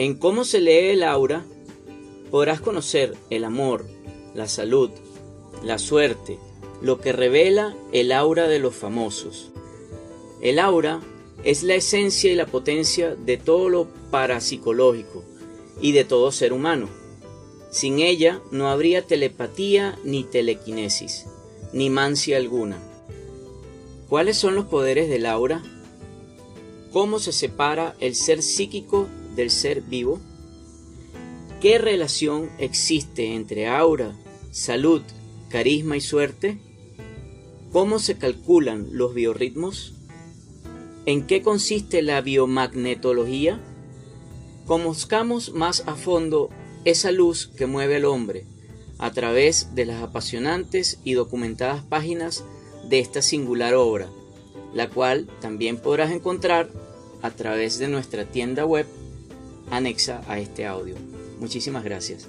En cómo se lee el aura podrás conocer el amor, la salud, la suerte, lo que revela el aura de los famosos. El aura es la esencia y la potencia de todo lo parapsicológico y de todo ser humano. Sin ella no habría telepatía ni telequinesis, ni mancia alguna. ¿Cuáles son los poderes del aura? ¿Cómo se separa el ser psíquico del ser vivo? ¿Qué relación existe entre aura, salud, carisma y suerte? ¿Cómo se calculan los biorritmos? ¿En qué consiste la biomagnetología? Conozcamos más a fondo esa luz que mueve al hombre a través de las apasionantes y documentadas páginas de esta singular obra, la cual también podrás encontrar a través de nuestra tienda web anexa a este audio. Muchísimas gracias.